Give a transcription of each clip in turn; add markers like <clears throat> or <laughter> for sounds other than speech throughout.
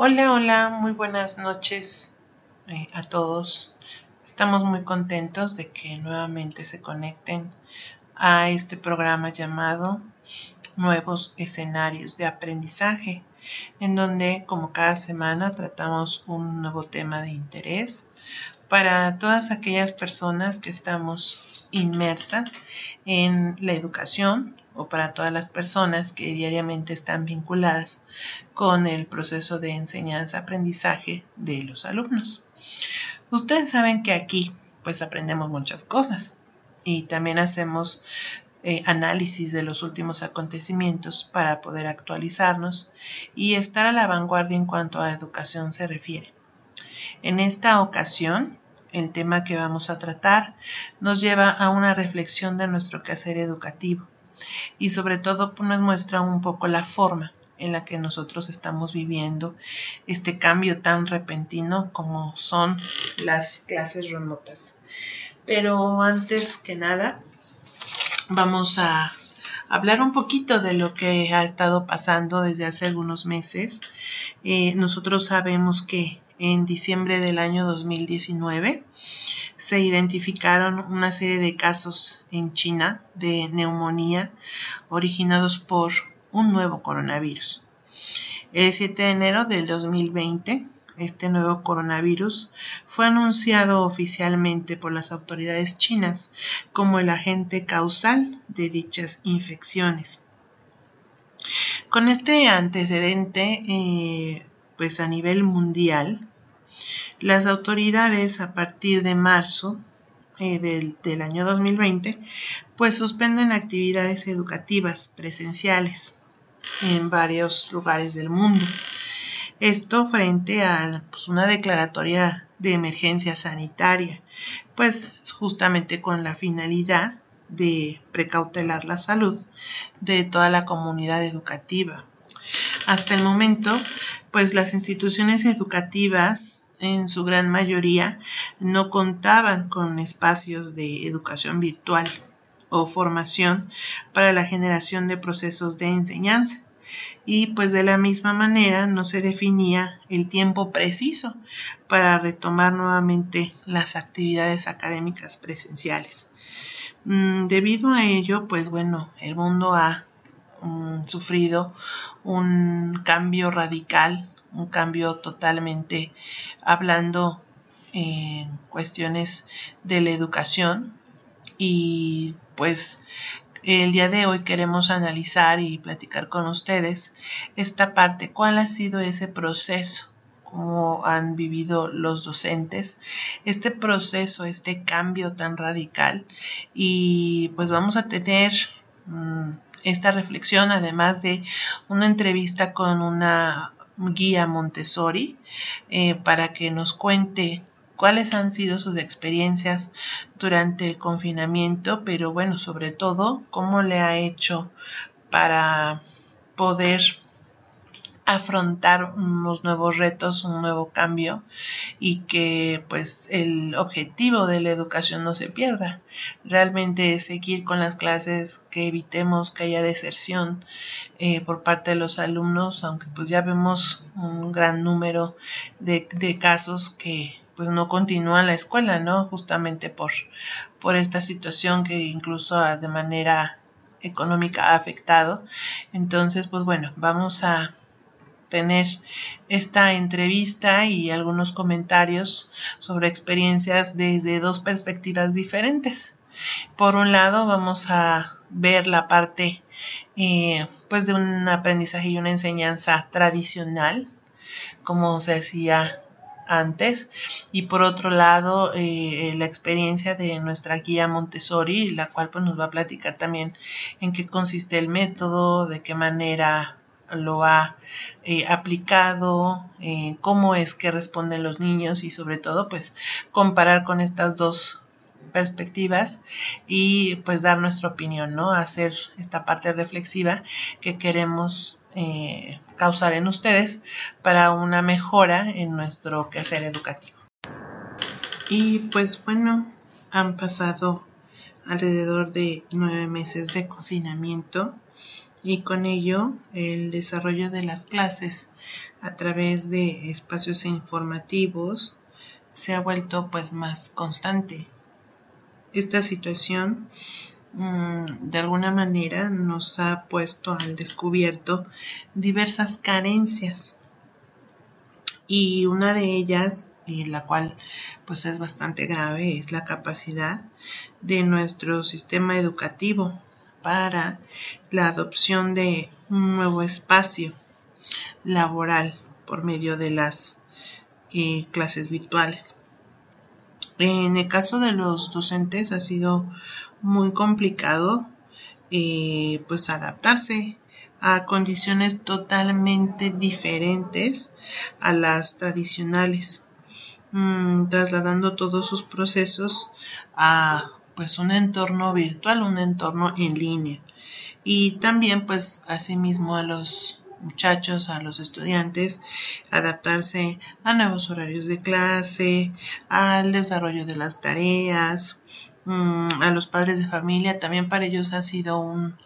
Hola, hola, muy buenas noches eh, a todos. Estamos muy contentos de que nuevamente se conecten a este programa llamado Nuevos escenarios de aprendizaje, en donde como cada semana tratamos un nuevo tema de interés para todas aquellas personas que estamos inmersas en la educación o para todas las personas que diariamente están vinculadas con el proceso de enseñanza-aprendizaje de los alumnos. Ustedes saben que aquí pues aprendemos muchas cosas y también hacemos eh, análisis de los últimos acontecimientos para poder actualizarnos y estar a la vanguardia en cuanto a educación se refiere. En esta ocasión, el tema que vamos a tratar nos lleva a una reflexión de nuestro quehacer educativo y sobre todo pues, nos muestra un poco la forma en la que nosotros estamos viviendo este cambio tan repentino como son las clases remotas. Pero antes que nada, vamos a hablar un poquito de lo que ha estado pasando desde hace algunos meses. Eh, nosotros sabemos que en diciembre del año 2019 se identificaron una serie de casos en China de neumonía originados por un nuevo coronavirus. El 7 de enero del 2020, este nuevo coronavirus fue anunciado oficialmente por las autoridades chinas como el agente causal de dichas infecciones. Con este antecedente, eh, pues a nivel mundial, las autoridades a partir de marzo eh, del, año 2020 pues suspenden actividades educativas presenciales en varios lugares del mundo. Esto frente a pues, una declaratoria de emergencia sanitaria, pues justamente con la finalidad de precautelar la salud de toda la comunidad educativa. Hasta el momento, pues las instituciones educativas en su gran mayoría no contaban con espacios de educación virtual o formación para la generación de procesos de enseñanza y pues de la misma manera no se definía el tiempo preciso para retomar nuevamente las actividades académicas presenciales. Mm, debido a ello, pues bueno, el mundo ha sufrido un cambio radical un cambio totalmente hablando en cuestiones de la educación. Y pues el día de hoy queremos analizar y platicar con ustedes esta parte, cuál ha sido ese proceso, cómo han vivido los docentes, este proceso, este cambio tan radical y pues vamos a tener mm, esta reflexión además de una entrevista con una guía Montessori eh, para que nos cuente cuáles han sido sus experiencias durante el confinamiento, pero bueno, sobre todo cómo le ha hecho para poder afrontar unos nuevos retos, un nuevo cambio y que pues el objetivo de la educación no se pierda. Realmente es seguir con las clases, que evitemos que haya deserción eh, por parte de los alumnos, aunque pues ya vemos un gran número de, de casos que pues no continúan la escuela, ¿no? Justamente por, por esta situación que incluso de manera económica ha afectado. Entonces, pues bueno, vamos a tener esta entrevista y algunos comentarios sobre experiencias desde dos perspectivas diferentes. Por un lado, vamos a ver la parte eh, pues de un aprendizaje y una enseñanza tradicional, como se hacía antes y por otro lado eh, la experiencia de nuestra guía Montessori la cual pues nos va a platicar también en qué consiste el método de qué manera lo ha eh, aplicado, eh, cómo es que responden los niños y sobre todo pues comparar con estas dos perspectivas y pues dar nuestra opinión, ¿no? Hacer esta parte reflexiva que queremos eh, causar en ustedes para una mejora en nuestro quehacer educativo. Y pues bueno, han pasado alrededor de nueve meses de confinamiento y con ello el desarrollo de las clases a través de espacios informativos se ha vuelto pues más constante. Esta situación mm, de alguna manera nos ha puesto al descubierto diversas carencias y una de ellas y la cual pues es bastante grave es la capacidad de nuestro sistema educativo para la adopción de un nuevo espacio laboral por medio de las eh, clases virtuales. En el caso de los docentes ha sido muy complicado eh, pues adaptarse a condiciones totalmente diferentes a las tradicionales, mm, trasladando todos sus procesos a pues un entorno virtual, un entorno en línea. Y también pues asimismo a los muchachos, a los estudiantes, adaptarse a nuevos horarios de clase, al desarrollo de las tareas, mm, a los padres de familia, también para ellos ha sido un,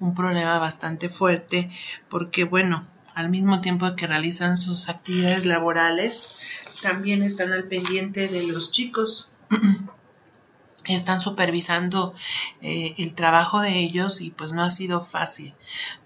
un problema bastante fuerte porque bueno, al mismo tiempo que realizan sus actividades laborales, también están al pendiente de los chicos <clears throat> están supervisando eh, el trabajo de ellos y pues no ha sido fácil.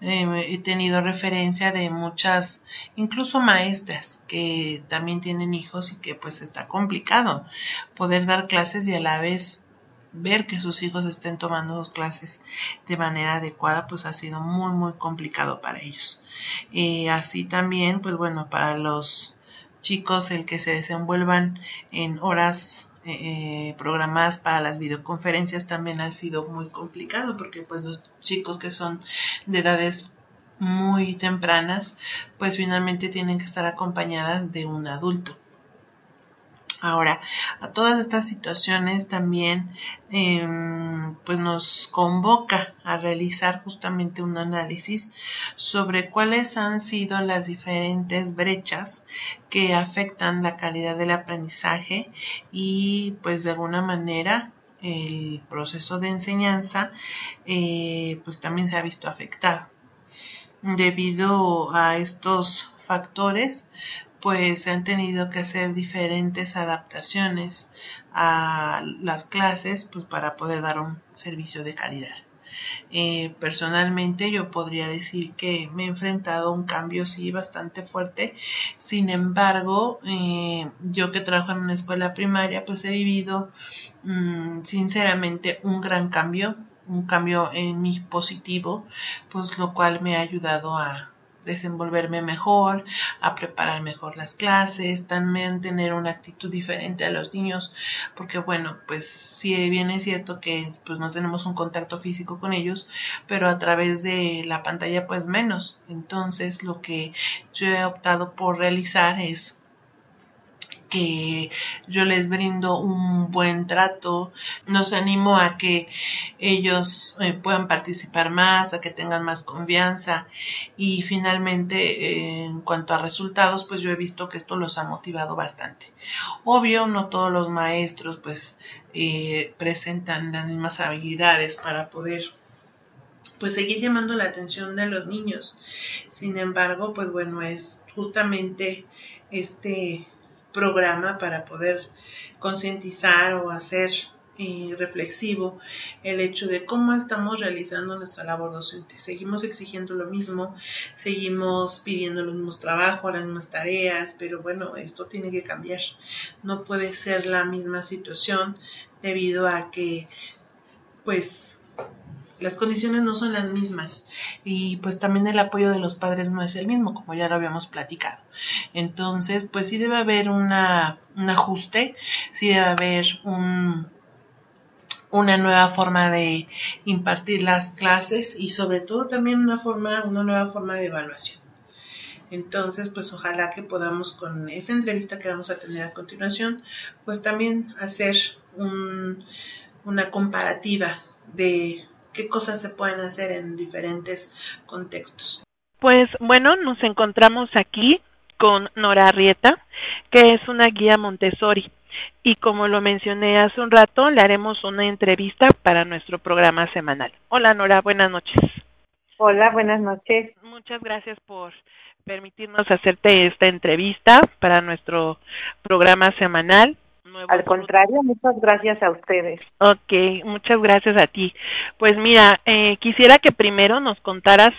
Eh, he tenido referencia de muchas, incluso maestras que también tienen hijos y que pues está complicado poder dar clases y a la vez ver que sus hijos estén tomando sus clases de manera adecuada pues ha sido muy muy complicado para ellos. y así también pues bueno para los chicos el que se desenvuelvan en horas eh, programadas para las videoconferencias también ha sido muy complicado porque pues los chicos que son de edades muy tempranas pues finalmente tienen que estar acompañadas de un adulto Ahora, a todas estas situaciones también em, pues nos convoca a realizar justamente un análisis sobre cuáles han sido las diferentes brechas que afectan la calidad del aprendizaje y pues de alguna manera el proceso de enseñanza eh, pues también se ha visto afectado. Debido a estos factores, pues se han tenido que hacer diferentes adaptaciones a las clases pues para poder dar un servicio de calidad. Eh, personalmente yo podría decir que me he enfrentado a un cambio sí bastante fuerte. Sin embargo, eh, yo que trabajo en una escuela primaria, pues he vivido mm, sinceramente un gran cambio, un cambio en mi positivo, pues lo cual me ha ayudado a, desenvolverme mejor, a preparar mejor las clases, también tener una actitud diferente a los niños, porque bueno, pues si bien es cierto que pues no tenemos un contacto físico con ellos, pero a través de la pantalla pues menos. Entonces lo que yo he optado por realizar es que yo les brindo un buen trato, nos animo a que ellos eh, puedan participar más, a que tengan más confianza y finalmente en cuanto a resultados pues yo he visto que esto los ha motivado bastante. Obvio, no todos los maestros pues eh, presentan las mismas habilidades para poder pues seguir llamando la atención de los niños. Sin embargo, pues bueno, es justamente este programa para poder concientizar o hacer eh, reflexivo el hecho de cómo estamos realizando nuestra labor docente. Seguimos exigiendo lo mismo, seguimos pidiendo los mismos trabajos, las mismas tareas, pero bueno, esto tiene que cambiar. No puede ser la misma situación debido a que pues las condiciones no son las mismas y pues también el apoyo de los padres no es el mismo, como ya lo habíamos platicado. Entonces, pues sí debe haber una, un ajuste, sí debe haber un, una nueva forma de impartir las clases y sobre todo también una forma, una nueva forma de evaluación. Entonces, pues ojalá que podamos con esta entrevista que vamos a tener a continuación, pues también hacer un, una comparativa de qué cosas se pueden hacer en diferentes contextos. Pues bueno, nos encontramos aquí con Nora Arrieta, que es una guía Montessori. Y como lo mencioné hace un rato, le haremos una entrevista para nuestro programa semanal. Hola Nora, buenas noches. Hola, buenas noches. Muchas gracias por permitirnos hacerte esta entrevista para nuestro programa semanal. Al contrario, muchas gracias a ustedes. Ok, muchas gracias a ti. Pues mira, eh, quisiera que primero nos contaras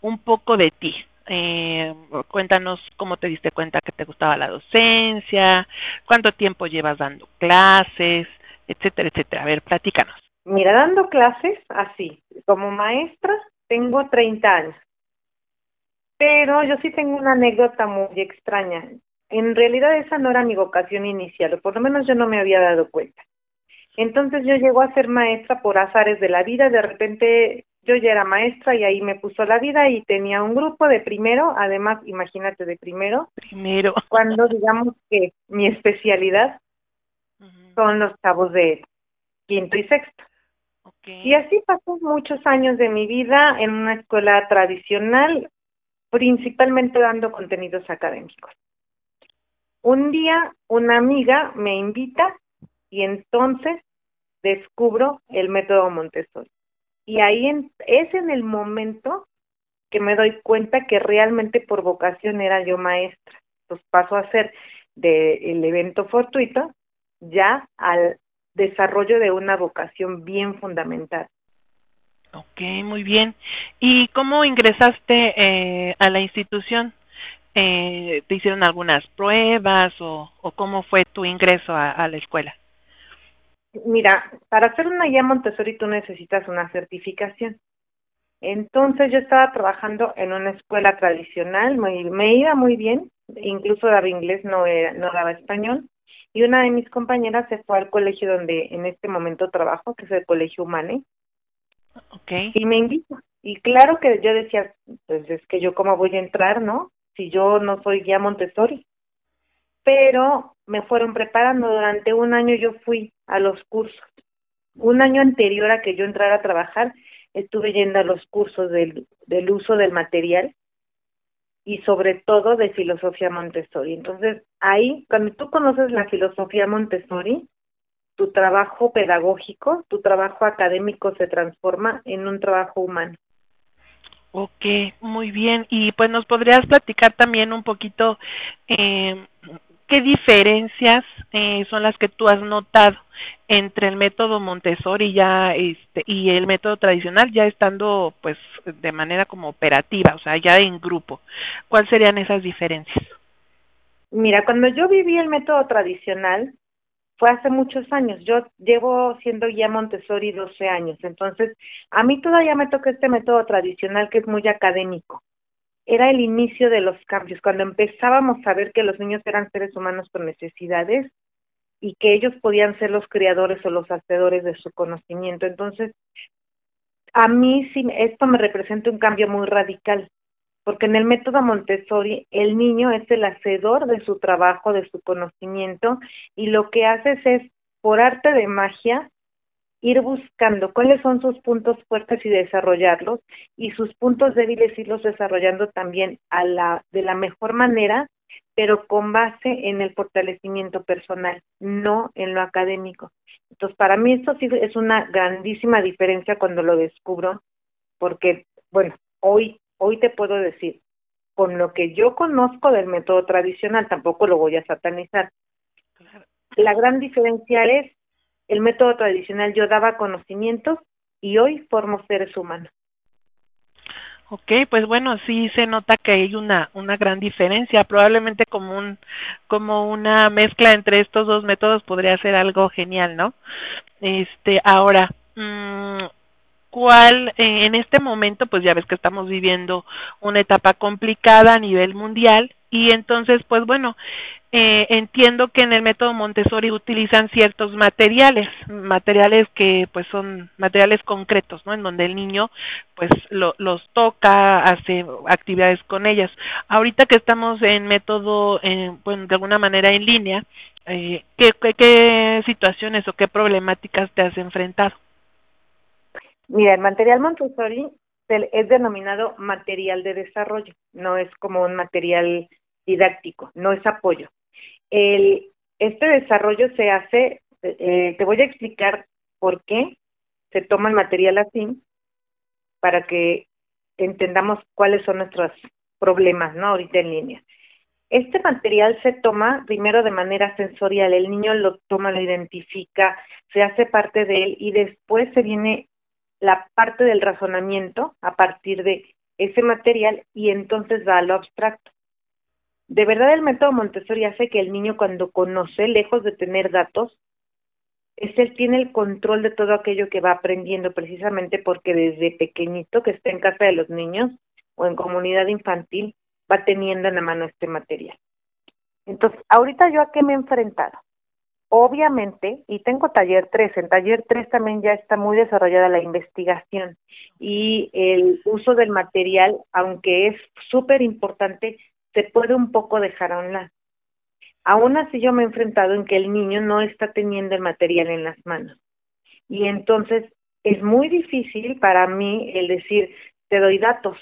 un poco de ti. Eh, cuéntanos cómo te diste cuenta que te gustaba la docencia, cuánto tiempo llevas dando clases, etcétera, etcétera. A ver, platícanos. Mira, dando clases así, como maestra, tengo 30 años. Pero yo sí tengo una anécdota muy extraña. En realidad esa no era mi vocación inicial, o por lo menos yo no me había dado cuenta. Entonces yo llego a ser maestra por azares de la vida, de repente yo ya era maestra y ahí me puso la vida y tenía un grupo de primero, además imagínate de primero, primero, <laughs> cuando digamos que mi especialidad son los cabos de quinto y sexto. Y así pasó muchos años de mi vida en una escuela tradicional, principalmente dando contenidos académicos. Un día una amiga me invita y entonces descubro el método Montessori. Y ahí es en el momento que me doy cuenta que realmente por vocación era yo maestra. Entonces paso a ser del evento fortuito ya al desarrollo de una vocación bien fundamental. Ok, muy bien. ¿Y cómo ingresaste eh, a la institución? Eh, ¿Te hicieron algunas pruebas o, cómo fue tu ingreso a, la escuela? Mira, para hacer una guía Montessori tú necesitas una certificación. Entonces yo estaba trabajando en una escuela tradicional, me, me iba muy bien, incluso daba inglés, no, no daba español, y una de mis compañeras se fue al colegio donde en este momento trabajo, que es el Colegio Humane, okay. y me invita. Y claro que yo decía, pues es que yo cómo voy a entrar, ¿no? Si yo no soy guía Montessori. Pero me fueron preparando, durante un año yo fui a los cursos. Un año anterior a que yo entrara a trabajar, estuve yendo a los cursos del, del uso del material y sobre todo de filosofía Montessori. Entonces, ahí, cuando tú conoces la filosofía Montessori, tu trabajo pedagógico, tu trabajo académico se transforma en un trabajo humano. Ok, muy bien. Y pues nos podrías platicar también un poquito eh, ¿qué diferencias eh, son las que tú has notado entre el método Montessori ya este, y el método tradicional ya estando pues de manera como operativa, o sea, ya en grupo? ¿Cuáles serían esas diferencias? Mira, cuando yo viví el método tradicional fue hace muchos años. Yo llevo siendo guía Montessori 12 años, entonces a mí todavía me toca este método tradicional que es muy académico era el inicio de los cambios, cuando empezábamos a ver que los niños eran seres humanos con necesidades y que ellos podían ser los creadores o los hacedores de su conocimiento. Entonces, a mí sí, esto me representa un cambio muy radical, porque en el método Montessori el niño es el hacedor de su trabajo, de su conocimiento, y lo que haces es, por arte de magia, ir buscando cuáles son sus puntos fuertes y desarrollarlos y sus puntos débiles irlos desarrollando también a la de la mejor manera, pero con base en el fortalecimiento personal, no en lo académico. Entonces, para mí esto sí es una grandísima diferencia cuando lo descubro, porque bueno, hoy hoy te puedo decir, con lo que yo conozco del método tradicional, tampoco lo voy a satanizar. La gran diferencia es el método tradicional yo daba conocimientos y hoy formo seres humanos. Ok, pues bueno, sí se nota que hay una, una gran diferencia. Probablemente como, un, como una mezcla entre estos dos métodos podría ser algo genial, ¿no? Este, ahora, mmm, ¿cuál eh, en este momento, pues ya ves que estamos viviendo una etapa complicada a nivel mundial y entonces, pues bueno, eh, entiendo que en el método Montessori utilizan ciertos materiales, materiales que pues son materiales concretos, ¿no? En donde el niño pues lo, los toca, hace actividades con ellas. Ahorita que estamos en método, eh, bueno, de alguna manera en línea, eh, ¿qué, qué, qué situaciones o qué problemáticas te has enfrentado? Mira, el material Montessori es denominado material de desarrollo, no es como un material didáctico, no es apoyo. El, este desarrollo se hace, eh, te voy a explicar por qué se toma el material así, para que entendamos cuáles son nuestros problemas, ¿no? Ahorita en línea. Este material se toma primero de manera sensorial, el niño lo toma, lo identifica, se hace parte de él y después se viene la parte del razonamiento a partir de ese material y entonces va a lo abstracto. De verdad el método Montessori hace que el niño cuando conoce, lejos de tener datos, es él tiene el control de todo aquello que va aprendiendo precisamente porque desde pequeñito que está en casa de los niños o en comunidad infantil va teniendo en la mano este material. Entonces, ahorita yo a qué me he enfrentado. Obviamente, y tengo taller 3, en taller 3 también ya está muy desarrollada la investigación y el uso del material, aunque es súper importante, se puede un poco dejar a un lado. Aún así yo me he enfrentado en que el niño no está teniendo el material en las manos. Y entonces es muy difícil para mí el decir, te doy datos.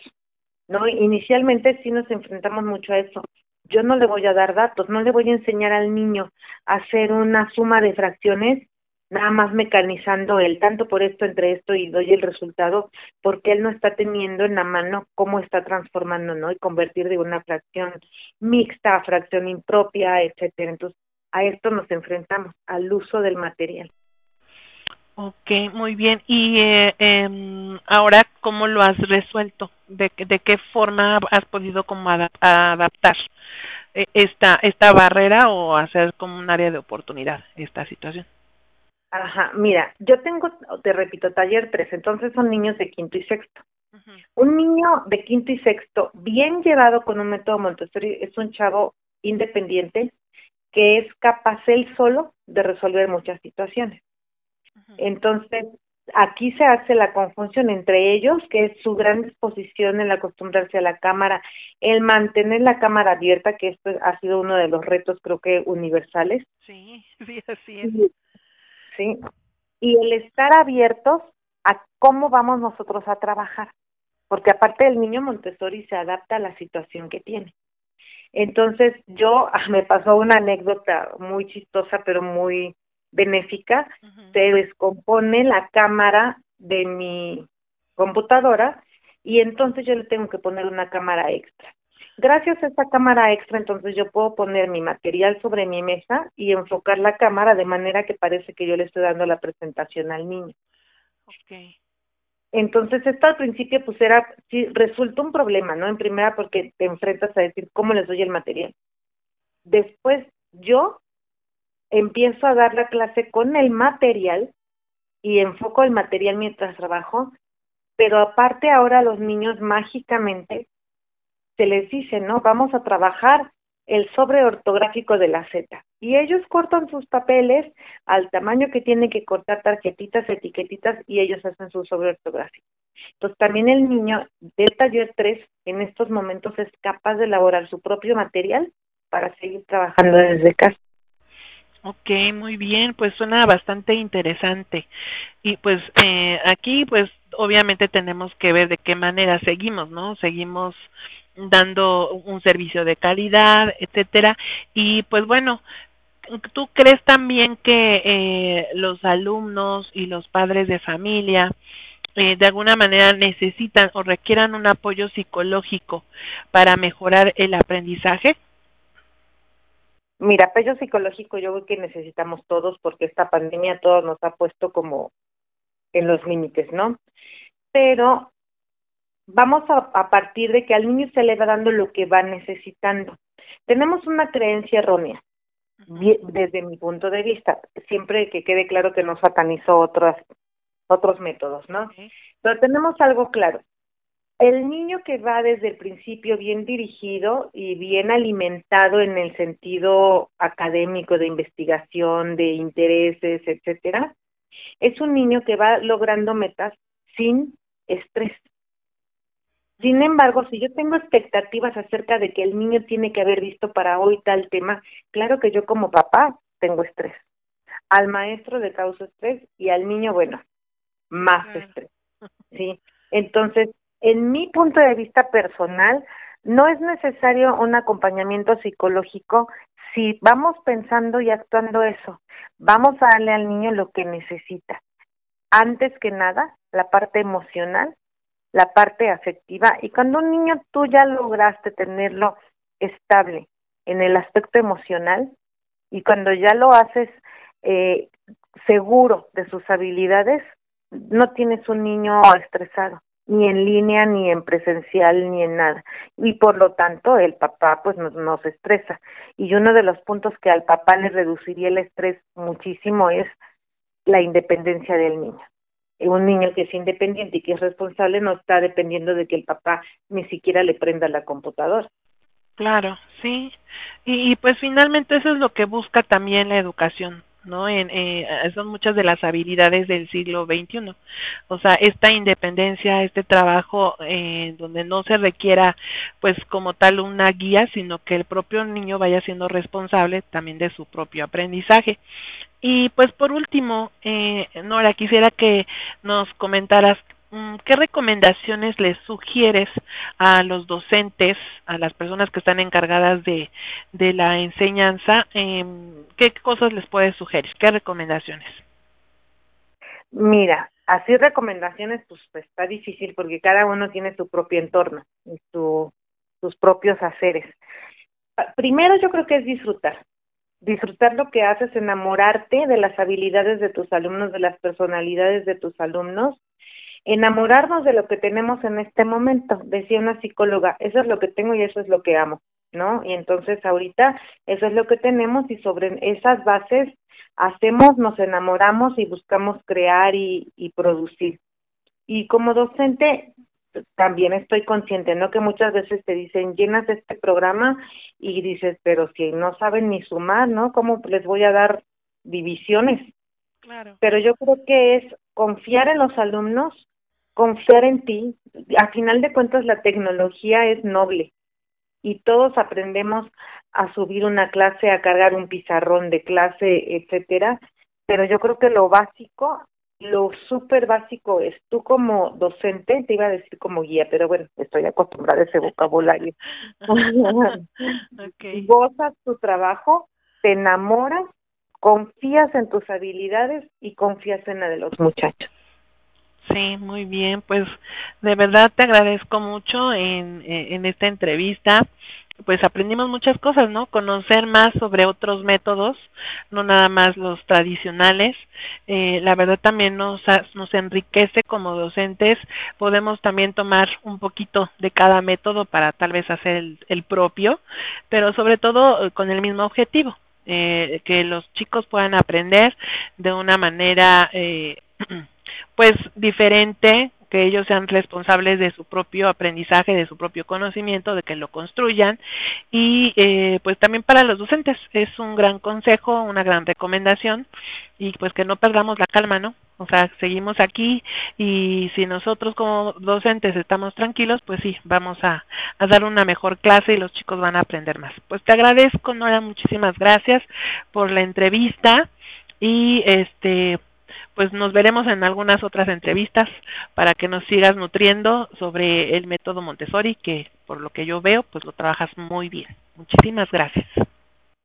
¿No? Inicialmente sí nos enfrentamos mucho a eso. Yo no le voy a dar datos, no le voy a enseñar al niño a hacer una suma de fracciones nada más mecanizando el tanto por esto entre esto y doy el resultado porque él no está teniendo en la mano cómo está transformando no y convertir de una fracción mixta a fracción impropia etcétera. Entonces a esto nos enfrentamos al uso del material Ok, muy bien. ¿Y eh, eh, ahora cómo lo has resuelto? ¿De, de qué forma has podido como adaptar eh, esta, esta barrera o hacer como un área de oportunidad esta situación? Ajá, mira, yo tengo, te repito, taller 3, entonces son niños de quinto y sexto. Un niño de quinto y sexto, bien llevado con un método Montessori, es un chavo independiente que es capaz él solo de resolver muchas situaciones. Entonces, aquí se hace la confusión entre ellos, que es su gran disposición en acostumbrarse a la cámara, el mantener la cámara abierta, que esto ha sido uno de los retos creo que universales. Sí, <laughs> sí, así es. ¿sí? Y el estar abiertos a cómo vamos nosotros a trabajar, porque aparte el niño Montessori se adapta a la situación que tiene. Entonces yo, <laughs> me pasó una anécdota muy chistosa, pero muy benéfica, se descompone la cámara de mi computadora y entonces yo le tengo que poner una cámara extra. Gracias a esta cámara extra, entonces yo puedo poner mi material sobre mi mesa y enfocar la cámara de manera que parece que yo le estoy dando la presentación al niño. Okay. Entonces, esto al principio, pues era, sí, resulta un problema, ¿no? En primera, porque te enfrentas a decir cómo les doy el material. Después, yo empiezo a dar la clase con el material y enfoco el material mientras trabajo, pero aparte ahora los niños mágicamente se les dice, ¿no? Vamos a trabajar el sobre ortográfico de la Z. Y ellos cortan sus papeles al tamaño que tienen que cortar tarjetitas, etiquetitas y ellos hacen su sobre ortográfico. Entonces también el niño del taller 3 en estos momentos es capaz de elaborar su propio material para seguir trabajando desde casa. Ok, muy bien, pues suena bastante interesante. Y pues eh, aquí pues obviamente tenemos que ver de qué manera seguimos, ¿no? Seguimos dando un servicio de calidad, etcétera. Y pues bueno, ¿tú crees también que eh, los alumnos y los padres de familia eh, de alguna manera necesitan o requieran un apoyo psicológico para mejorar el aprendizaje? Mira, apoyo psicológico yo creo que necesitamos todos porque esta pandemia todos nos ha puesto como en los límites, ¿no? Pero vamos a, partir de que al niño se le va dando lo que va necesitando. Tenemos una creencia errónea, desde mi punto de vista, siempre que quede claro que no satanizo otros, otros métodos, ¿no? Pero tenemos algo claro. El niño que va desde el principio bien dirigido y bien alimentado en el sentido académico de investigación, de intereses, etcétera, es un niño que va logrando metas sin estrés. Sin embargo, si yo tengo expectativas acerca de que el niño tiene que haber visto para hoy tal tema, claro que yo como papá tengo estrés. Al maestro le causa estrés y al niño, bueno, más estrés. ¿Sí? Entonces, en mi punto de vista personal, no es necesario un acompañamiento psicológico si vamos pensando y actuando eso. Vamos a darle al niño lo que necesita. Antes que nada, la parte emocional la parte afectiva y cuando un niño tú ya lograste tenerlo estable en el aspecto emocional y cuando ya lo haces eh, seguro de sus habilidades, no tienes un niño estresado, ni en línea, ni en presencial, ni en nada. Y por lo tanto, el papá pues nos, nos estresa. Y uno de los puntos que al papá le reduciría el estrés muchísimo es la independencia del niño. Un niño que es independiente y que es responsable no está dependiendo de que el papá ni siquiera le prenda la computadora. Claro, sí. Y, y, pues finalmente eso es lo que busca también la educación, ¿no? En, eh, son muchas de las habilidades del siglo XXI. O sea, esta independencia, este trabajo eh, donde no se requiera pues como tal una guía, sino que el propio niño vaya siendo responsable también de su propio aprendizaje. Y pues por último, eh, Nora, quisiera que nos comentaras ¿qué recomendaciones les sugieres a los docentes, a las personas que están encargadas de, la enseñanza? Eh, ¿Qué cosas les puedes sugerir? ¿Qué recomendaciones? Mira, así recomendaciones, pues, pues, está difícil porque cada uno tiene su propio entorno y su, sus propios haceres. Ah, primero yo creo que es disfrutar, disfrutar lo que haces, enamorarte de las habilidades de tus alumnos, de las personalidades de tus alumnos enamorarnos de lo que tenemos en este momento, decía una psicóloga, eso es lo que tengo y eso es lo que amo, ¿no? Y entonces ahorita eso es lo que tenemos y sobre esas bases hacemos, nos enamoramos y buscamos crear y, y producir. Y como docente también estoy consciente, ¿no? Que muchas veces te dicen, llenas este programa y dices, pero si no saben ni sumar, ¿no? ¿Cómo les voy a dar divisiones? Claro. Pero yo creo que es confiar en los alumnos, confiar en ti. A final de cuentas, la tecnología es noble y todos aprendemos a subir una clase, a cargar un pizarrón de clase, etcétera. Pero yo creo que lo básico, lo súper básico es tú como docente, te iba a decir como guía, pero bueno, estoy acostumbrada a ese vocabulario. <laughs> okay. Gozas tu trabajo, te enamoras, confías en tus habilidades y confías en la de los muchachos. Sí, muy bien. Pues de verdad te agradezco mucho en, en esta entrevista. Pues aprendimos muchas cosas, ¿no? Conocer más sobre otros métodos, no nada más los tradicionales. Eh, la verdad también nos, nos enriquece como docentes. Podemos también tomar un poquito de cada método para tal vez hacer el, el propio, pero sobre todo eh, con el mismo objetivo, eh, que los chicos puedan aprender de una manera eh, <clears throat> pues diferente, que ellos sean responsables de su propio aprendizaje, de su propio conocimiento, de que lo construyan. Y eh, pues también para los docentes es un gran consejo, una gran recomendación y pues que no perdamos la calma, ¿no? O sea, seguimos aquí y si nosotros como docentes estamos tranquilos, pues sí, vamos a, a, dar una mejor clase y los chicos van a aprender más. Pues te agradezco, Nora, muchísimas gracias por la entrevista y este pues nos veremos en algunas otras entrevistas para que nos sigas nutriendo sobre el método Montessori, que por lo que yo veo, pues lo trabajas muy bien. Muchísimas gracias.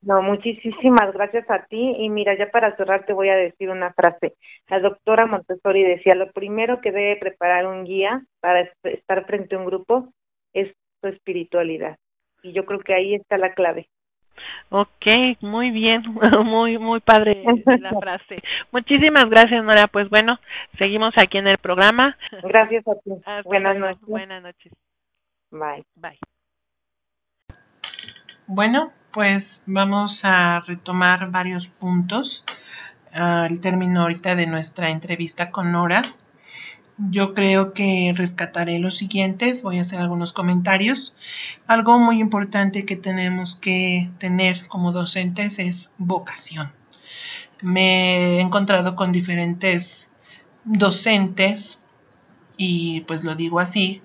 No, muchísimas gracias a ti. Y mira, ya para cerrar te voy a decir una frase. La doctora Montessori decía, lo primero que debe preparar un guía para estar frente a un grupo es su espiritualidad. Y yo creo que ahí está la clave. Ok, muy bien, <laughs> muy, muy padre la <laughs> frase. Muchísimas gracias, Nora. Pues bueno, seguimos aquí en el programa. Gracias a ti. <laughs> buenas noches. Buenas noches. Bye. Bye. Bueno, pues vamos a retomar varios puntos al término ahorita de nuestra entrevista con Nora. Yo creo que rescataré los siguientes, voy a hacer algunos comentarios. Algo muy importante que tenemos que tener como docentes es vocación. Me he encontrado con diferentes docentes y pues lo digo así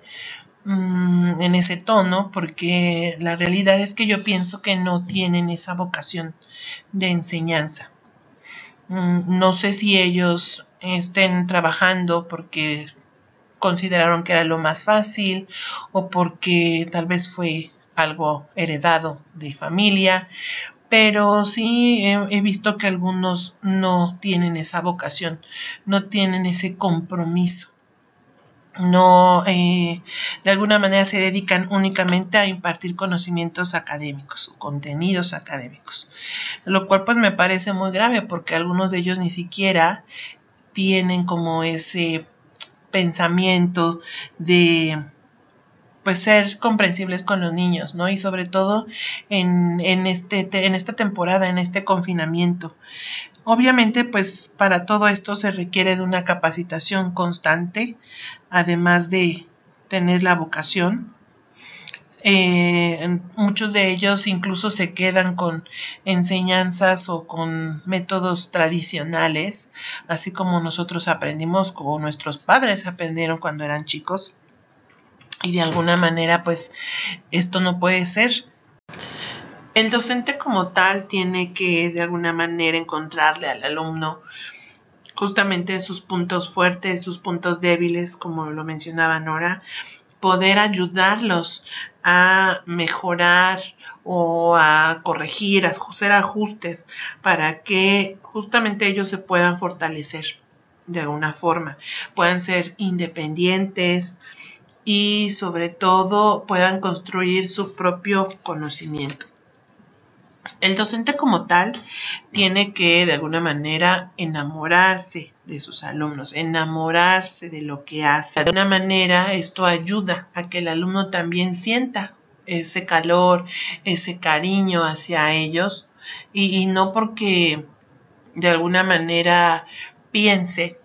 mmm, en ese tono porque la realidad es que yo pienso que no tienen esa vocación de enseñanza. Mm, no sé si ellos estén trabajando porque consideraron que era lo más fácil o porque tal vez fue algo heredado de familia, pero sí he, visto que algunos no tienen esa vocación, no tienen ese compromiso. no eh, de alguna manera se dedican únicamente a impartir conocimientos académicos o contenidos académicos lo cual pues me parece muy grave porque algunos de ellos ni siquiera tienen como ese pensamiento de pues ser comprensibles con los niños, ¿no? Y sobre todo en, en, este, en esta temporada, en este confinamiento. Obviamente, pues para todo esto se requiere de una capacitación constante, además de tener la vocación. Eh, muchos de ellos incluso se quedan con enseñanzas o con métodos tradicionales, así como nosotros aprendimos, como nuestros padres aprendieron cuando eran chicos y de alguna manera pues esto no puede ser. El docente como tal tiene que de alguna manera encontrarle al alumno justamente sus puntos fuertes, sus puntos débiles, como lo mencionaba Nora, poder ayudarlos a mejorar o a corregir, a hacer ajustes para que justamente ellos se puedan fortalecer de alguna forma, puedan ser independientes, y sobre todo puedan construir su propio conocimiento. El docente como tal tiene que de alguna manera enamorarse de sus alumnos, enamorarse de lo que hace. De alguna manera esto ayuda a que el alumno también sienta ese calor, ese cariño hacia ellos y, no porque de alguna manera piense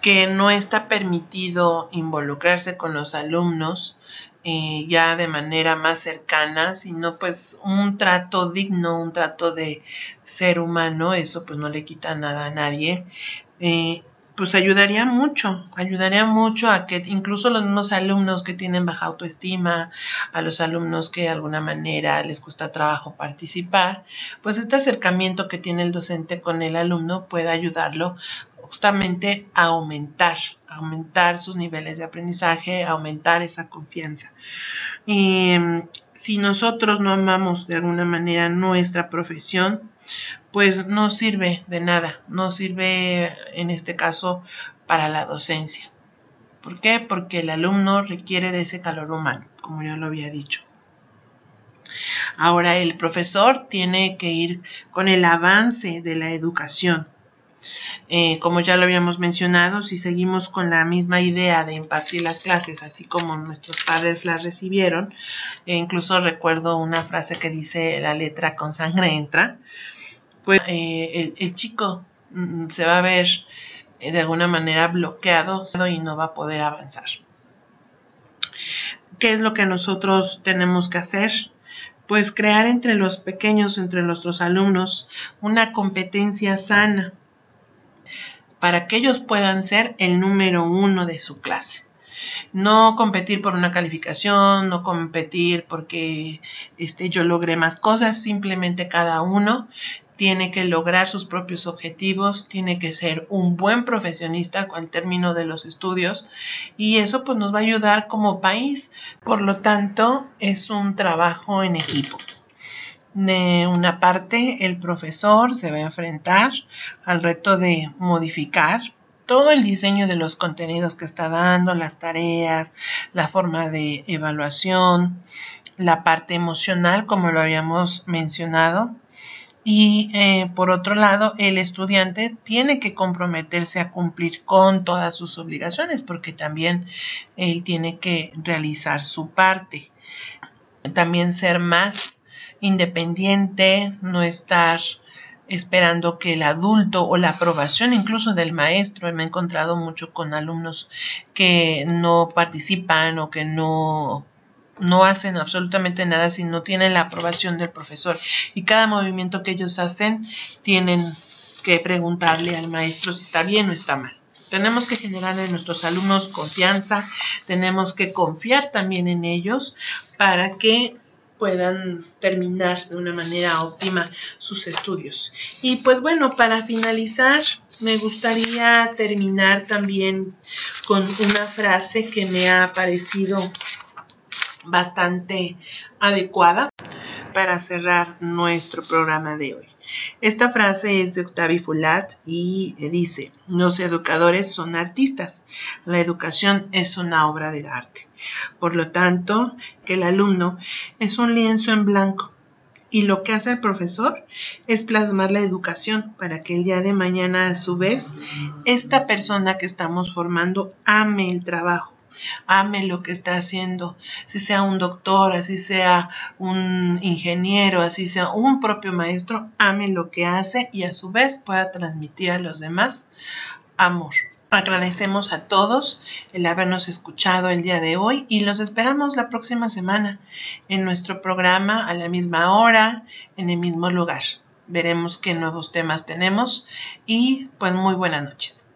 que no está permitido involucrarse con los alumnos eh, ya de manera más cercana, sino pues un trato digno, un trato de ser humano, eso pues no le quita nada a nadie. Eh, pues ayudaría mucho, ayudaría mucho a que incluso los mismos alumnos que tienen baja autoestima, a los alumnos que de alguna manera les cuesta trabajo participar, pues este acercamiento que tiene el docente con el alumno puede ayudarlo justamente aumentar, aumentar sus niveles de aprendizaje, aumentar esa confianza. Y mm, si nosotros no amamos de alguna manera nuestra profesión, pues no sirve de nada, no sirve en este caso para la docencia. ¿Por qué? Porque el alumno requiere de ese calor humano, como ya lo había dicho. Ahora el profesor tiene que ir con el avance de la educación, eh, como ya lo habíamos mencionado, si seguimos con la misma idea de impartir las clases así como nuestros padres las recibieron, e incluso recuerdo una frase que dice la letra con sangre entra, pues eh, el, chico mm, se va a ver eh, de alguna manera bloqueado y no va a poder avanzar. ¿Qué es lo que nosotros tenemos que hacer? Pues crear entre los pequeños, entre nuestros alumnos, una competencia sana para que ellos puedan ser el número uno de su clase. No competir por una calificación, no competir porque este, yo logré más cosas, simplemente cada uno tiene que lograr sus propios objetivos, tiene que ser un buen profesionista al término de los estudios y eso pues nos va a ayudar como país. Por lo tanto, es un trabajo en equipo. De una parte, el profesor se va a enfrentar al reto de modificar todo el diseño de los contenidos que está dando, las tareas, la forma de evaluación, la parte emocional, como lo habíamos mencionado. Y eh, por otro lado, el estudiante tiene que comprometerse a cumplir con todas sus obligaciones porque también él tiene que realizar su parte. También ser más independiente, no estar esperando que el adulto o la aprobación incluso del maestro. Me he encontrado mucho con alumnos que no participan o que no no hacen absolutamente nada si no tienen la aprobación del profesor y cada movimiento que ellos hacen tienen que preguntarle al maestro si está bien o está mal. Tenemos que generar en nuestros alumnos confianza, tenemos que confiar también en ellos para que puedan terminar de una manera óptima sus estudios. Y pues bueno, para finalizar, me gustaría terminar también con una frase que me ha parecido bastante adecuada. Para cerrar nuestro programa de hoy. Esta frase es de Octavio Fulat y dice, los educadores son artistas, la educación es una obra de arte. Por lo tanto, que el alumno es un lienzo en blanco y lo que hace el profesor es plasmar la educación para que el día de mañana a su vez esta persona que estamos formando ame el trabajo ame lo que está haciendo, si sea un doctor, así sea un ingeniero, así sea un propio maestro, ame lo que hace y a su vez pueda transmitir a los demás amor. Agradecemos a todos el habernos escuchado el día de hoy y los esperamos la próxima semana en nuestro programa a la misma hora, en el mismo lugar. Veremos qué nuevos temas tenemos y pues muy buenas noches.